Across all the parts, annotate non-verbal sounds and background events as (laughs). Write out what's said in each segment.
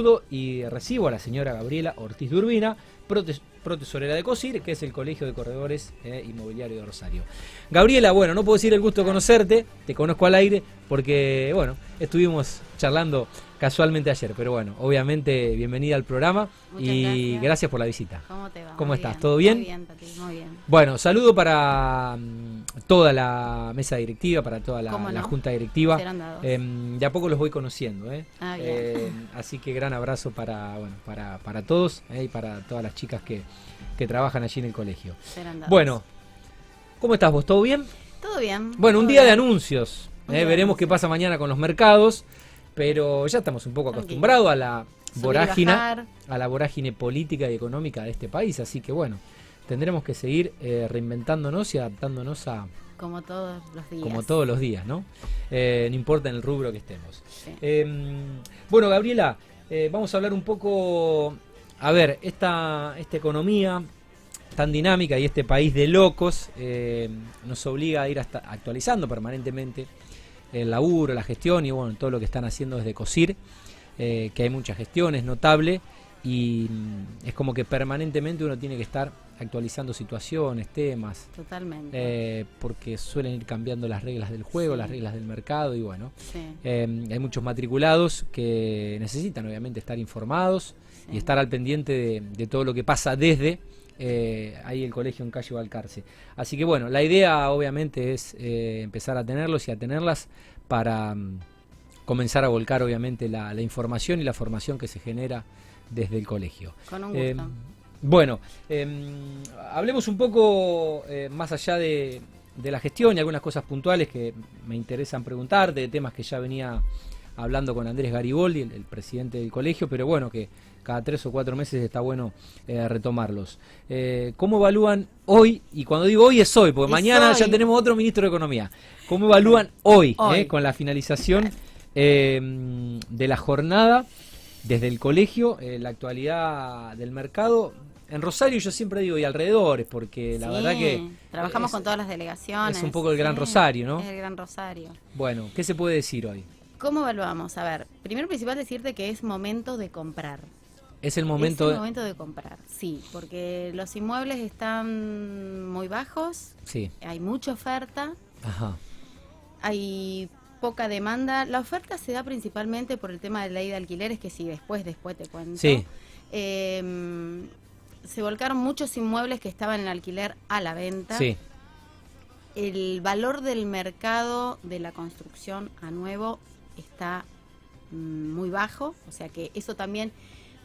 Saludo y recibo a la señora Gabriela Ortiz de Urbina, prote- protesorera de COSIR, que es el Colegio de Corredores eh, Inmobiliario de Rosario. Gabriela, bueno, no puedo decir el gusto de conocerte, te conozco al aire, porque, bueno, estuvimos charlando casualmente ayer, pero bueno, obviamente bienvenida al programa Muchas y gracias. gracias por la visita. ¿Cómo te va? ¿Cómo Muy estás? bien. ¿Todo bien? Muy bien, Tati, muy bien. Bueno, saludo para mm, toda la mesa directiva, para toda la, junta directiva. Em, de a poco los voy conociendo, ¿eh? Ah, bien. Eh, así que gran abrazo para, bueno, para, para todos ¿eh? y para todas las chicas que, que trabajan allí en el colegio. Bueno, ¿cómo estás vos? ¿Todo bien? todo bien. Bueno, un día de anuncios. Un ¿eh? Veremos qué pasa mañana con los mercados, pero ya estamos un poco acostumbrados a la vorágine, a la vorágine política y económica de este país, así que bueno, tendremos que seguir eh, reinventándonos y adaptándonos a Como todos los días. como todos los días, ¿no? Eh, no importa en el rubro que estemos. Sí. Eh, bueno, Gabriela, eh, vamos a hablar un poco, a ver, esta, esta economía tan dinámica y este país de locos nos obliga a ir hasta actualizando permanentemente el laburo, la gestión y bueno, todo lo que están haciendo desde COSIR, eh, que hay mucha gestión, es notable y mm, es como que permanentemente uno tiene que estar actualizando situaciones, temas, Totalmente. eh, porque suelen ir cambiando las reglas del juego, Sí. las reglas del mercado y bueno, sí, eh, hay muchos matriculados que necesitan obviamente estar informados sí. y estar al pendiente de, de todo lo que pasa desde eh, ahí el colegio en calle Balcarce. Así que bueno, la idea obviamente es eh, empezar a tenerlos y a tenerlas para mm, comenzar a volcar obviamente la, la información y la formación que se genera desde el colegio. Con un Eh, gusto. bueno, em, hablemos un poco más allá de, de la gestión y algunas cosas puntuales que me interesan preguntarte, de temas que ya venía hablando con Andrés Gariboldi, el, el presidente del colegio, pero bueno, que cada tres o cuatro meses está bueno eh, retomarlos. Eh, ¿Cómo evalúan hoy? Y cuando digo hoy es hoy, porque Es mañana ya hoy. tenemos otro ministro de Economía. ¿Cómo evalúan hoy, Hoy. eh, con la finalización de la jornada desde el colegio, la actualidad del mercado? En Rosario yo siempre digo y alrededores, porque la Sí, verdad que Trabajamos es- con todas las delegaciones. es un poco el Gran Rosario, ¿no? Es el Gran Rosario. Bueno, ¿qué se puede decir hoy? ¿Cómo evaluamos? A ver, primero principal decirte que es momento de comprar. Es el momento es el momento de comprar, sí, porque los inmuebles están muy bajos, Sí, hay mucha oferta, ajá, hay poca demanda. La oferta se da principalmente por el tema de ley de alquileres, que sí, después, después te cuento. sí, Eh, se volcaron muchos inmuebles que estaban en alquiler a la venta. sí, El valor del mercado de la construcción a nuevo está mm, muy bajo, o sea que eso también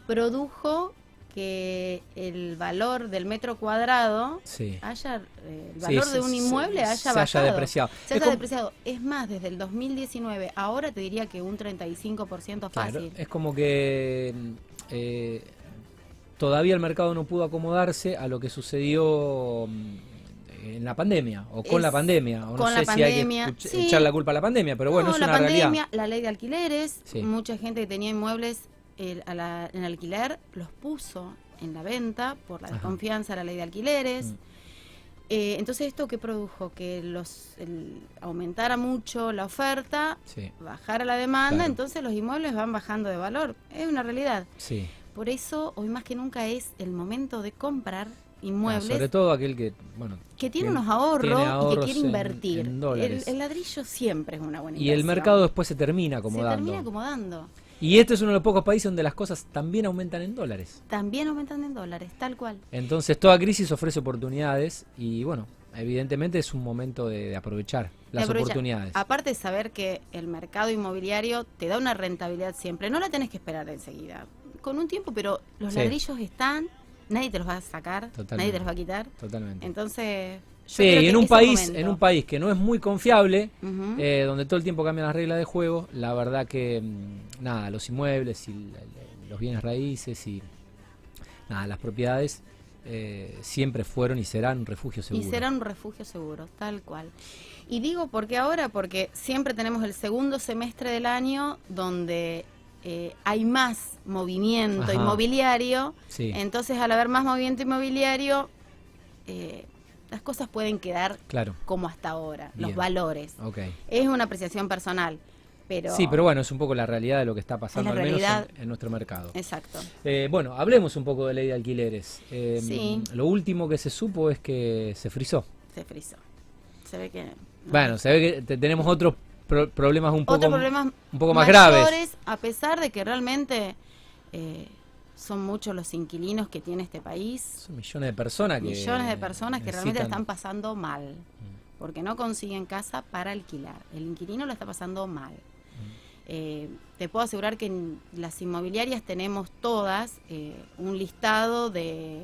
produjo que el valor del metro cuadrado sí. haya eh, el Sí, valor se- de un se- inmueble haya se haya bajado. depreciado. Se Es haya depreciado. Es más, desde el 2019, ahora te diría que un 35% fácil. Claro, es como que eh, todavía el mercado no pudo acomodarse a lo que sucedió mm, en la pandemia o con Es- la pandemia. O no con sé la si hay pandemia, que sí. echar la culpa a la pandemia, pero bueno, No, es la una pandemia, realidad. la ley de alquileres, Sí. mucha gente que tenía inmuebles el- a la- en alquiler los puso en la venta por la Ajá. desconfianza de la ley de alquileres. Mm. Eh, entonces, ¿esto qué produjo? Que los el- aumentara mucho la oferta, Sí, bajara la demanda, Claro. entonces los inmuebles van bajando de valor. Es una realidad. sí. Por eso, hoy más que nunca es el momento de comprar Ah, inmuebles sobre todo aquel que, bueno, que tiene que unos ahorros, tiene y que quiere en- invertir. en el, el ladrillo siempre es una buena y el inversión. mercado después se termina se acomodando. termina acomodando. Y este es uno de los pocos países donde las cosas también aumentan en dólares. También aumentan en dólares, tal cual. Entonces toda crisis ofrece oportunidades y bueno, evidentemente es un momento de, de aprovechar las Aprovecha- oportunidades. Aparte de saber que el mercado inmobiliario te da una rentabilidad siempre, no la tenés que esperar enseguida. Con un tiempo, pero los Sí. ladrillos están, nadie te los va a sacar, Totalmente. nadie te los va a quitar. Totalmente. Entonces, Sí, y en un país, momento. en un país que no es muy confiable, eh, donde todo el tiempo cambian las reglas de juego, la verdad que mm, nada, los inmuebles y los bienes raíces y nada, las propiedades eh, siempre fueron y serán un refugio seguro. Y será un refugio seguro, tal cual. Y digo porque ahora, porque siempre tenemos el segundo semestre del año donde eh, hay más movimiento Ajá. inmobiliario, Sí, entonces al haber más movimiento inmobiliario, eh, las cosas pueden quedar claro. como hasta ahora, los valores. Es una apreciación personal. Pero Sí, pero bueno, es un poco la realidad de lo que está pasando, Es al menos en, en nuestro mercado. Exacto. Eh, bueno, hablemos un poco de ley de alquileres. Eh, Sí. Lo último que se supo es que se frizó. Se frizó. Se ve que... no Bueno, se ve que te- tenemos otros pro- problemas un poco, Otros problemas un poco más graves. mayores, a pesar de que realmente eh, son muchos los inquilinos que tiene este país, Son millones de personas que. millones de personas que realmente la están pasando mal, porque no consiguen casa para alquilar. El inquilino lo está pasando mal. Eh, te puedo asegurar que en las inmobiliarias tenemos todas eh, un listado de,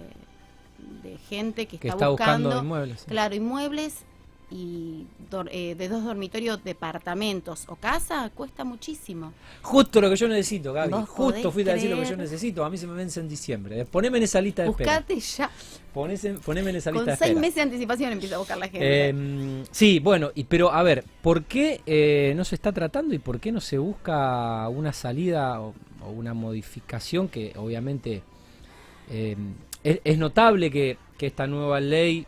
de gente que, que está, está buscando, buscando inmuebles. sí. Claro, inmuebles y eh, de dos dormitorios, departamentos o casa cuesta muchísimo. Justo lo que yo necesito, Gaby. ¿Vos Justo fuiste a decir lo que yo necesito. A mí se me vence en diciembre. Poneme en esa lista de espera. Buscate ya. Poneme en esa lista Con de seis meses de anticipación empieza a buscar la gente. Eh, sí, bueno, y, pero a ver, ¿por qué eh, no se está tratando y por qué no se busca una salida o, o una modificación que obviamente eh, es, es notable que, que esta nueva ley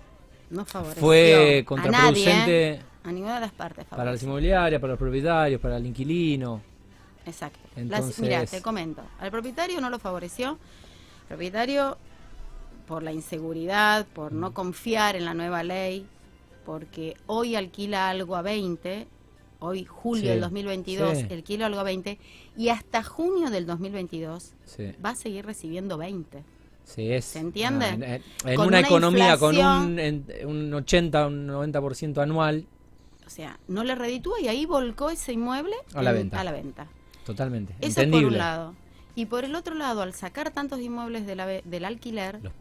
no favoreció fue a nadie, ¿eh? contraproducente a ninguna de las partes. para las inmobiliarias, para los propietarios, para el inquilino? Exacto. Entonces- mira, te comento. Al propietario no lo favoreció. El propietario, por la inseguridad, por Mm. no confiar en la nueva ley, porque hoy alquila algo a 20, hoy julio Sí, del 2022 sí. alquila algo a 20, y hasta junio del 2022 Sí, va a seguir recibiendo 20. Sí, es, ¿Se entiende? en, en- en Con una, una economía con un, en- un 80, un 90% anual, O sea, no le reditúa y ahí volcó ese inmueble A la en- venta. A la venta. totalmente. Eso por entendible. un lado. Y por el otro lado, al sacar tantos inmuebles de la del alquiler, Los-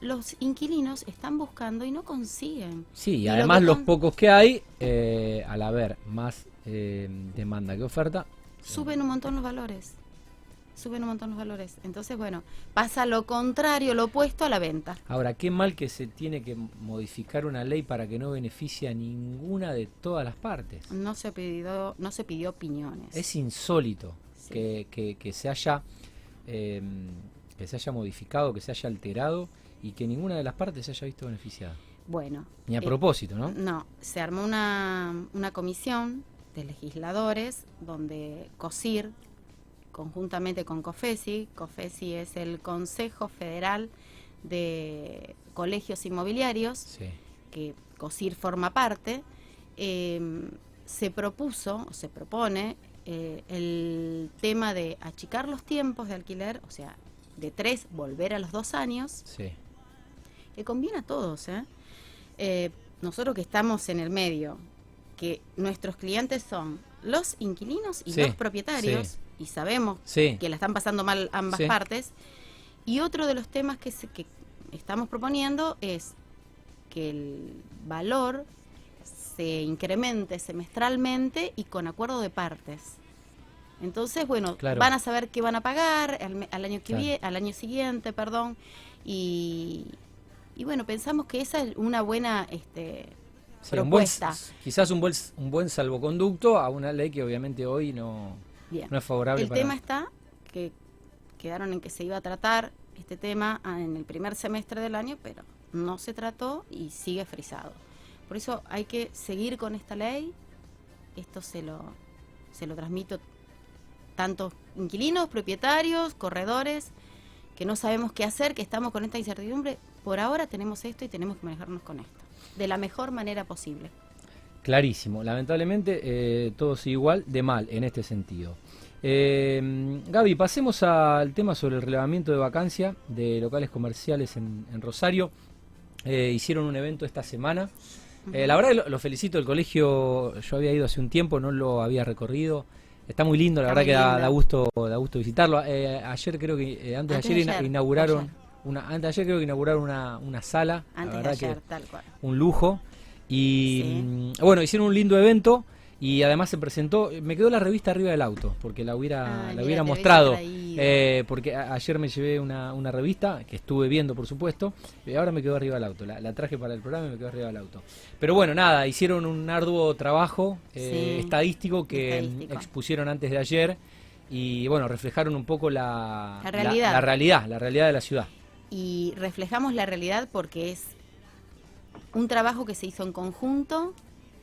los inquilinos están buscando y no consiguen. Sí, y lo además los pocos que hay, eh, al haber más eh, demanda que oferta, Suben un montón los valores. Suben un montón los valores. Entonces, bueno, pasa lo contrario, lo opuesto a la venta. Ahora, qué mal que se tiene que modificar una ley para que no beneficie a ninguna de todas las partes. No se pidió, no se pidió opiniones. Es insólito Sí. que, que- que se haya eh, que se haya modificado, que se haya alterado y que ninguna de las partes se haya visto beneficiada. Bueno. Ni a eh, propósito, ¿no? No, se armó una, una comisión de legisladores donde COSIR, conjuntamente con COFESI, COFESI es el Consejo Federal de Colegios Inmobiliarios, Sí. que COSIR forma parte, eh, se propuso o se propone eh, el tema de achicar los tiempos de alquiler, o sea, de tres volver a los dos años, Sí. que conviene a todos. ¿eh? Eh, nosotros que estamos en el medio, que nuestros clientes son los inquilinos y Sí, los propietarios, y sabemos Sí. que la están pasando mal ambas Sí. partes. Y otro de los temas que, se- que estamos proponiendo es que el valor se incremente semestralmente y con acuerdo de partes. Entonces, bueno, Claro. van a saber qué van a pagar al, año que Claro. vie- al año siguiente, perdón, y, y bueno, pensamos que esa es una buena este, Sí, un buen- propuesta. quizás un buen, un buen salvoconducto a una ley que obviamente hoy no, Bien. no es favorable El para... tema está que quedaron en que se iba a tratar este tema ah, en el primer semestre del año, pero no se trató y sigue frisado. Por eso hay que seguir con esta ley. Esto se lo, se lo transmito tanto inquilinos, propietarios, corredores, que no sabemos qué hacer, que estamos con esta incertidumbre. Por ahora tenemos esto y tenemos que manejarnos con esto, de la mejor manera posible. Clarísimo. Lamentablemente eh, todo sigue igual de mal en este sentido. Eh, Gaby, pasemos al tema sobre el relevamiento de vacancia de locales comerciales en, en Rosario. Eh, hicieron un evento esta semana. Eh, la verdad lo, lo felicito, el colegio yo había ido hace un tiempo, no lo había recorrido. Está muy lindo, la Está verdad que da, da gusto, da gusto visitarlo. Eh, ayer creo que, antes, Antes de ayer, ina- ayer, inauguraron ayer. una, antes de ayer creo que inauguraron una, una sala. la de verdad que tal cual. un lujo. Y Sí. mm, bueno, hicieron un lindo evento y además se presentó, me quedó la revista arriba del auto, porque la hubiera, Ay, la hubiera mostrado. eh, porque a- ayer me llevé una, una revista que estuve viendo, por supuesto, y ahora me quedó arriba del auto. La, la traje para el programa y me quedó arriba del auto. Pero bueno, nada, hicieron un arduo trabajo eh, Sí, estadístico que estadístico. expusieron antes de ayer y bueno, reflejaron un poco la, La realidad. la realidad, la realidad de la ciudad. y reflejamos la realidad porque es un trabajo que se hizo en conjunto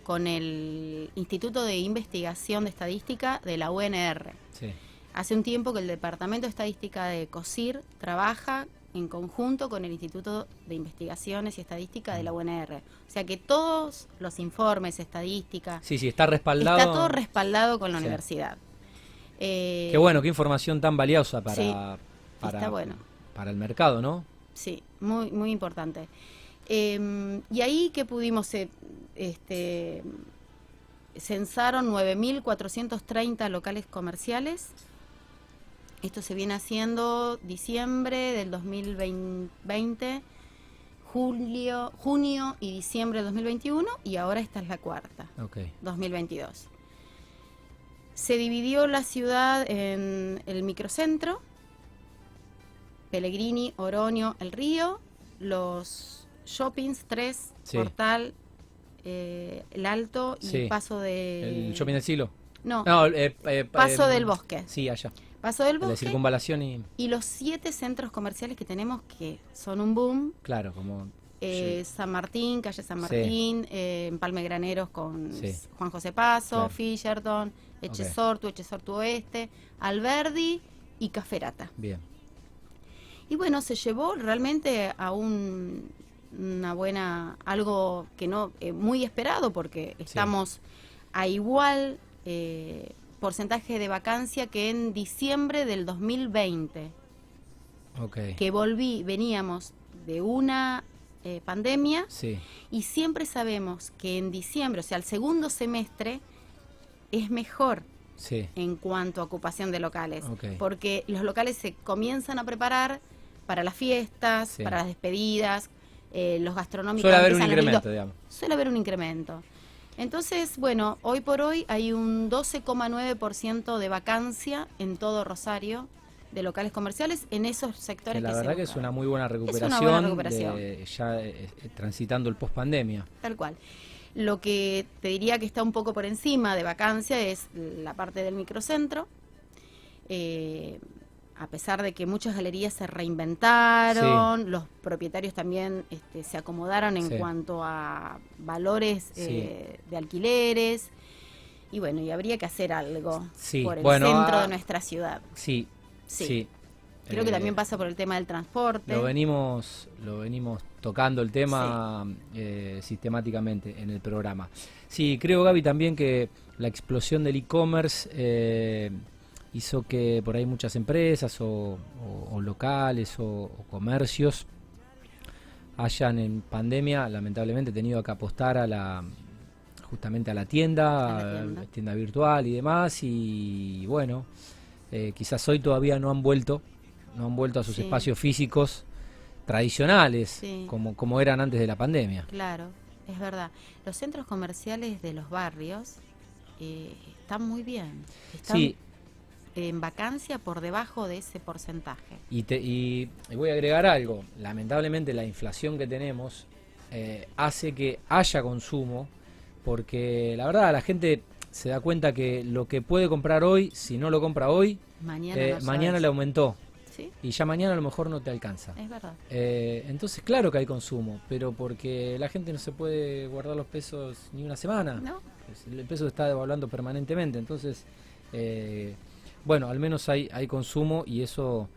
con el Instituto de Investigación de Estadística de la UNR. Sí. Hace un tiempo que el Departamento de Estadística de COSIR trabaja en conjunto con el Instituto de Investigaciones y Estadística de la UNR. O sea que todos los informes, estadística, Sí, sí, está respaldado. está todo respaldado con la Sí. universidad. Eh, Qué bueno, qué información tan valiosa para, Sí, para, está bueno. para el mercado, ¿no? Sí, muy, muy importante. Eh, y ahí que pudimos, eh, este, censaron 9.430 locales comerciales. Esto se viene haciendo diciembre del 2020, julio, junio y diciembre del 2021 y ahora esta es la cuarta, Ok. 2022. Se dividió la ciudad en el microcentro, Pellegrini, Oroño, El Río, los shoppings, tres, Sí. Portal, eh, El Alto y Sí. Paso de... ¿El shopping del siglo? No, No, eh, eh, Paso del Bosque. Sí, allá. Paso del la Bosque circunvalación y. y los siete centros comerciales que tenemos que son un boom. Claro, como. eh, San Martín, calle San. Martín, Graneros con. Juan José Paso, Claro. Fisherton, Echesortu, Echesortu Oeste, Alberdi y Caferata. Bien. Y bueno, se llevó realmente a un, una buena, algo que no, eh, muy esperado porque estamos a igual eh, porcentaje de vacancia que en diciembre del 2020, Ok. que volví, veníamos de una eh, pandemia Sí. y siempre sabemos que en diciembre, o sea, el segundo semestre, es mejor Sí. en cuanto a ocupación de locales, porque los locales se comienzan a preparar para las fiestas, Sí. para las despedidas, eh, los gastronómicos. Suele haber un incremento, digamos. Suele haber un incremento. Entonces, bueno, hoy por hoy hay un 12,9% de vacancia en todo Rosario de locales comerciales en esos sectores Que la que se verdad que es una muy buena una recuperación. buena recuperación. de- ya eh, eh, transitando el post pandemia. Tal cual. Lo que te diría que está un poco por encima de vacancia es la parte del microcentro. Eh, a pesar de que muchas galerías se reinventaron, los propietarios también este, se acomodaron en Sí. cuanto a valores Sí. eh, de alquileres. Y bueno, y habría que hacer algo por el bueno, centro ah, de nuestra ciudad. Sí. Sí. Creo que Eh, también pasa por el tema del transporte. Lo venimos, lo venimos tocando el tema eh, sistemáticamente en el programa. Sí, creo Gaby también que la explosión del e-commerce hizo que por ahí muchas empresas o, o- o locales o, o comercios hayan en pandemia lamentablemente tenido que apostar a la justamente a la tienda, A la tienda. tienda virtual y demás y bueno, eh, quizás hoy todavía no han vuelto, no han vuelto a sus Sí. espacios físicos tradicionales Sí. como, como eran antes de la pandemia. Claro, es verdad. Los centros comerciales de los barrios eh, están muy bien. Están Sí, en vacancia por debajo de ese porcentaje. y, te- y- y voy a agregar algo. Lamentablemente la inflación que tenemos eh, hace que haya consumo, porque la verdad la gente se da cuenta que lo que puede comprar hoy, si no lo compra hoy, Mañana, eh, mañana le aumentó Sí, y ya mañana a lo mejor no te alcanza. es verdad. Eh, entonces, claro que hay consumo, pero porque la gente no se puede guardar los pesos ni una semana. ¿No? Pues El peso está devaluando permanentemente, entonces, eh, bueno, al menos hay, hay consumo y eso,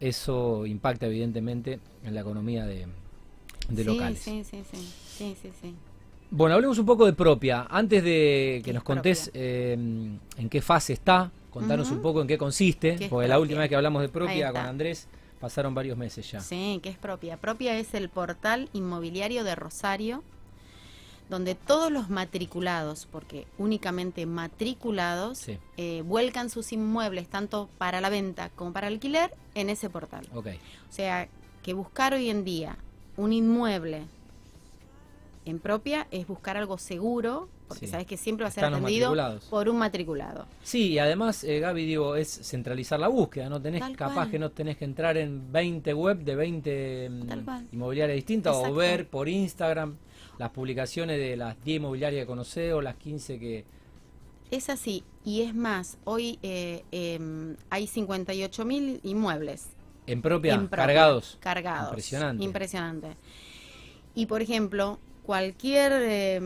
eso impacta evidentemente en la economía de, de sí, locales. Sí, sí, sí, sí, sí, sí. Bueno, hablemos un poco de propia. Antes de que ¿Qué nos contés eh, en qué fase está, contanos un poco en qué consiste, ¿Qué es porque la última vez que hablamos de propia con. Andrés pasaron varios meses ya. Sí, que es propia. Propia es el portal inmobiliario de Rosario, donde todos los matriculados, porque únicamente matriculados, Sí. eh, vuelcan sus inmuebles tanto para la venta como para alquiler en ese portal. Ok, O sea, que buscar hoy en día un inmueble en propia es buscar algo seguro, porque Sí. sabes que siempre va a ser Están atendido por un matriculado. Sí, y además, eh, Gaby, digo, es centralizar la búsqueda, ¿no? Tenés, Tal capaz cual. que no tenés que entrar en 20 web de 20 mm, inmobiliarias distintas o ver por Instagram las publicaciones de las 10 inmobiliarias que conocés o las 15 que... Es así, y es más, hoy eh, em, hay 58 mil inmuebles En propia, en propia, cargados. Cargados. Impresionante. Impresionante. Y por ejemplo, cualquier eh,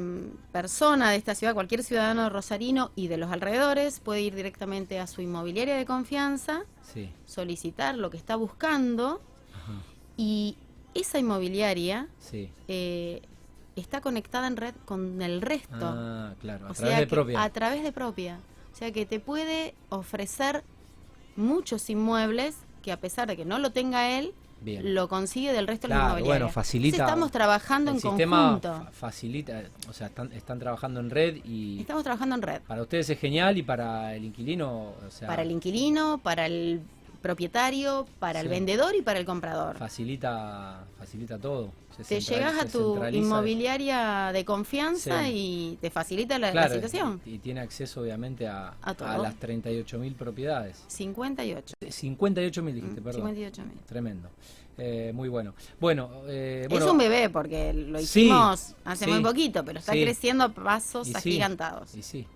persona de esta ciudad, cualquier ciudadano rosarino y de los alrededores puede ir directamente a su inmobiliaria de confianza, Sí. solicitar lo que está buscando Ajá. y esa inmobiliaria Sí. eh, está conectada en red con el resto. Ah, claro. A O través sea de que- propia. A través de propia. O sea que te puede ofrecer muchos inmuebles que a pesar de que no lo tenga él, Bien. lo consigue del resto de la Claro, inmobiliaria. bueno, facilita- Entonces estamos trabajando el en sistema conjunto. fa- facilita, o sea, están, están trabajando en red y Estamos trabajando en red. para ustedes es genial y para el inquilino, o sea, Para el inquilino, para el propietario, para el Sí. vendedor y para el comprador. facilita facilita todo. Se Te llegas a tu inmobiliaria de confianza Sí. y te facilita la, la Claro, situación. Y, y tiene acceso obviamente a, A a las 38.000 propiedades. 58. 58.000 dijiste, Mm, perdón. 58 mil. Tremendo. Eh, muy bueno. Bueno, eh, bueno, es un bebé porque lo Sí, hicimos hace muy poquito, pero está creciendo a pasos Y sí, agigantados. Y sí,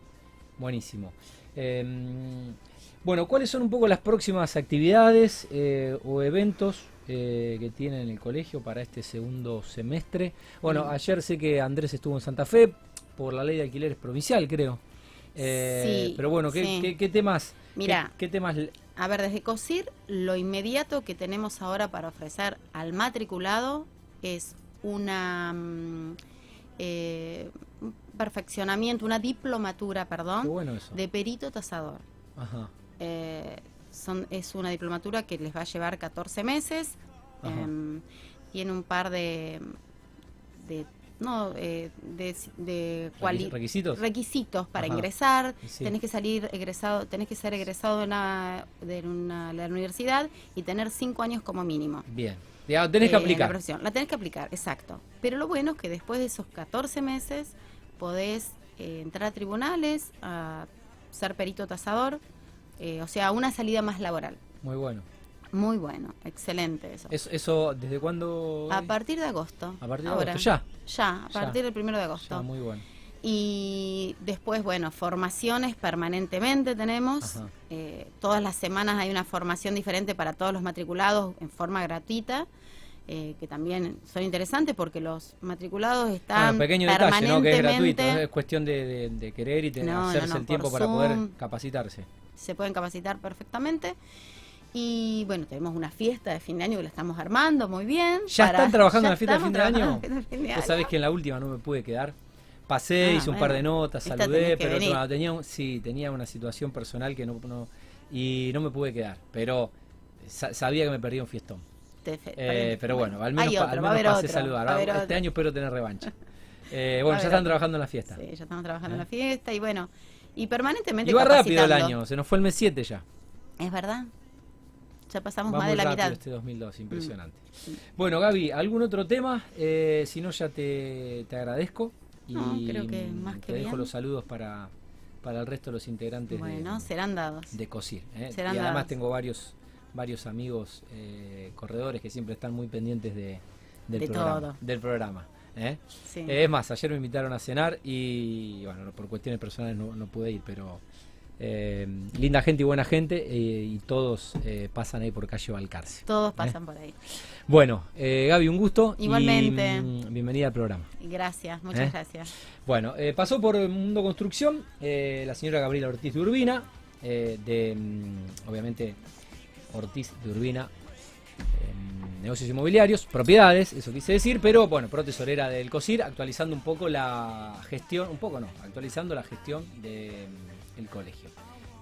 buenísimo. Eh, bueno, ¿cuáles son un poco las próximas actividades eh, o eventos eh, que tienen en el colegio para este segundo semestre? Bueno, Mm. ayer sé que Andrés estuvo en Santa Fe por la ley de alquileres provincial, creo. Eh, Sí, pero bueno, ¿qué, sí. qué- qué temas? Mira. ¿Qué, qué temas? A ver, desde COSIR, lo inmediato que tenemos ahora para ofrecer al matriculado es una mm, eh, un perfeccionamiento, una diplomatura, perdón, bueno de perito tasador. Ajá. Eh, son, es una diplomatura que les va a llevar 14 meses. Ajá. em, tiene un par de, de no eh, de, de ¿Requisitos? requisitos para Ajá. ingresar. Sí. Tenés que salir egresado, tenés que ser egresado de una, de una de la universidad y tener cinco años como mínimo. Bien. Ya, tenés que eh, la aplicar. profesión. La tenés que aplicar, exacto. Pero lo bueno es que después de esos 14 meses podés eh, entrar a tribunales, a ser perito tasador, eh, o sea, una salida más laboral. Muy bueno. Muy bueno, excelente eso. Eso, eso ¿desde cuándo? A partir de agosto. A partir de ahora. agosto, ya. Ya, a Ya. partir del primero de agosto. Ya, muy bueno. Y después, bueno, formaciones permanentemente tenemos. Eh, todas las semanas hay una formación diferente para todos los matriculados en forma gratuita, eh, que también son interesantes porque los matriculados están Bueno, pequeño detalle, ¿no? Que es permanentemente, gratuito. Es cuestión de, de- de querer y No, hacerse no, el tiempo para poder capacitarse. Se pueden capacitar perfectamente. Y bueno, tenemos una fiesta de fin de año que la estamos armando muy bien. ¿Ya para- están trabajando ya en la fiesta de fin de año? Vos sabés que en la última no me pude quedar. Pasé, Ah, hice un par de notas, saludé, pero no, tenía, un- sí, tenía una situación personal que no, no- y no me pude quedar. Pero sa- sabía que me perdí un fiestón. Te Eh, pero bueno, al menos, otro, al menos pasé otro, saludar. este otro. año espero tener revancha. Eh, (laughs) bueno, ya están otro. trabajando en la fiesta. Sí, ya estamos trabajando ¿Eh? en la fiesta y bueno, y permanentemente va rápido el año, se nos fue el mes 7 ya. Es verdad. Ya pasamos Va más de la mitad. este 2002, impresionante. Mm. Bueno, Gaby, ¿algún otro tema? Eh, si no, ya te, te agradezco. Y No, creo que más que te dejo los saludos para, para el resto de los integrantes Bueno, de, serán dados. de COSIR. ¿eh? serán Y además dados. tengo varios varios amigos eh, corredores que siempre están muy pendientes de, del, De programa, todo. del programa. ¿Eh? Sí. Eh, es más, ayer me invitaron a cenar y, bueno, por cuestiones personales no, no pude ir, pero eh, linda gente y buena gente eh, y todos pasan ahí por calle Valcarce. Todos pasan por ahí. Bueno, Gaby, un gusto. Igualmente. mm, bienvenida al programa. Gracias, muchas gracias. Bueno, pasó por Mundo Construcción la señora Gabriela Ortiz de Urbina, de mm, obviamente Ortiz de Urbina, negocios inmobiliarios, propiedades, eso quise decir, pero bueno, pro tesorera del COSIR, actualizando un poco la gestión, un poco no, actualizando la gestión del colegio.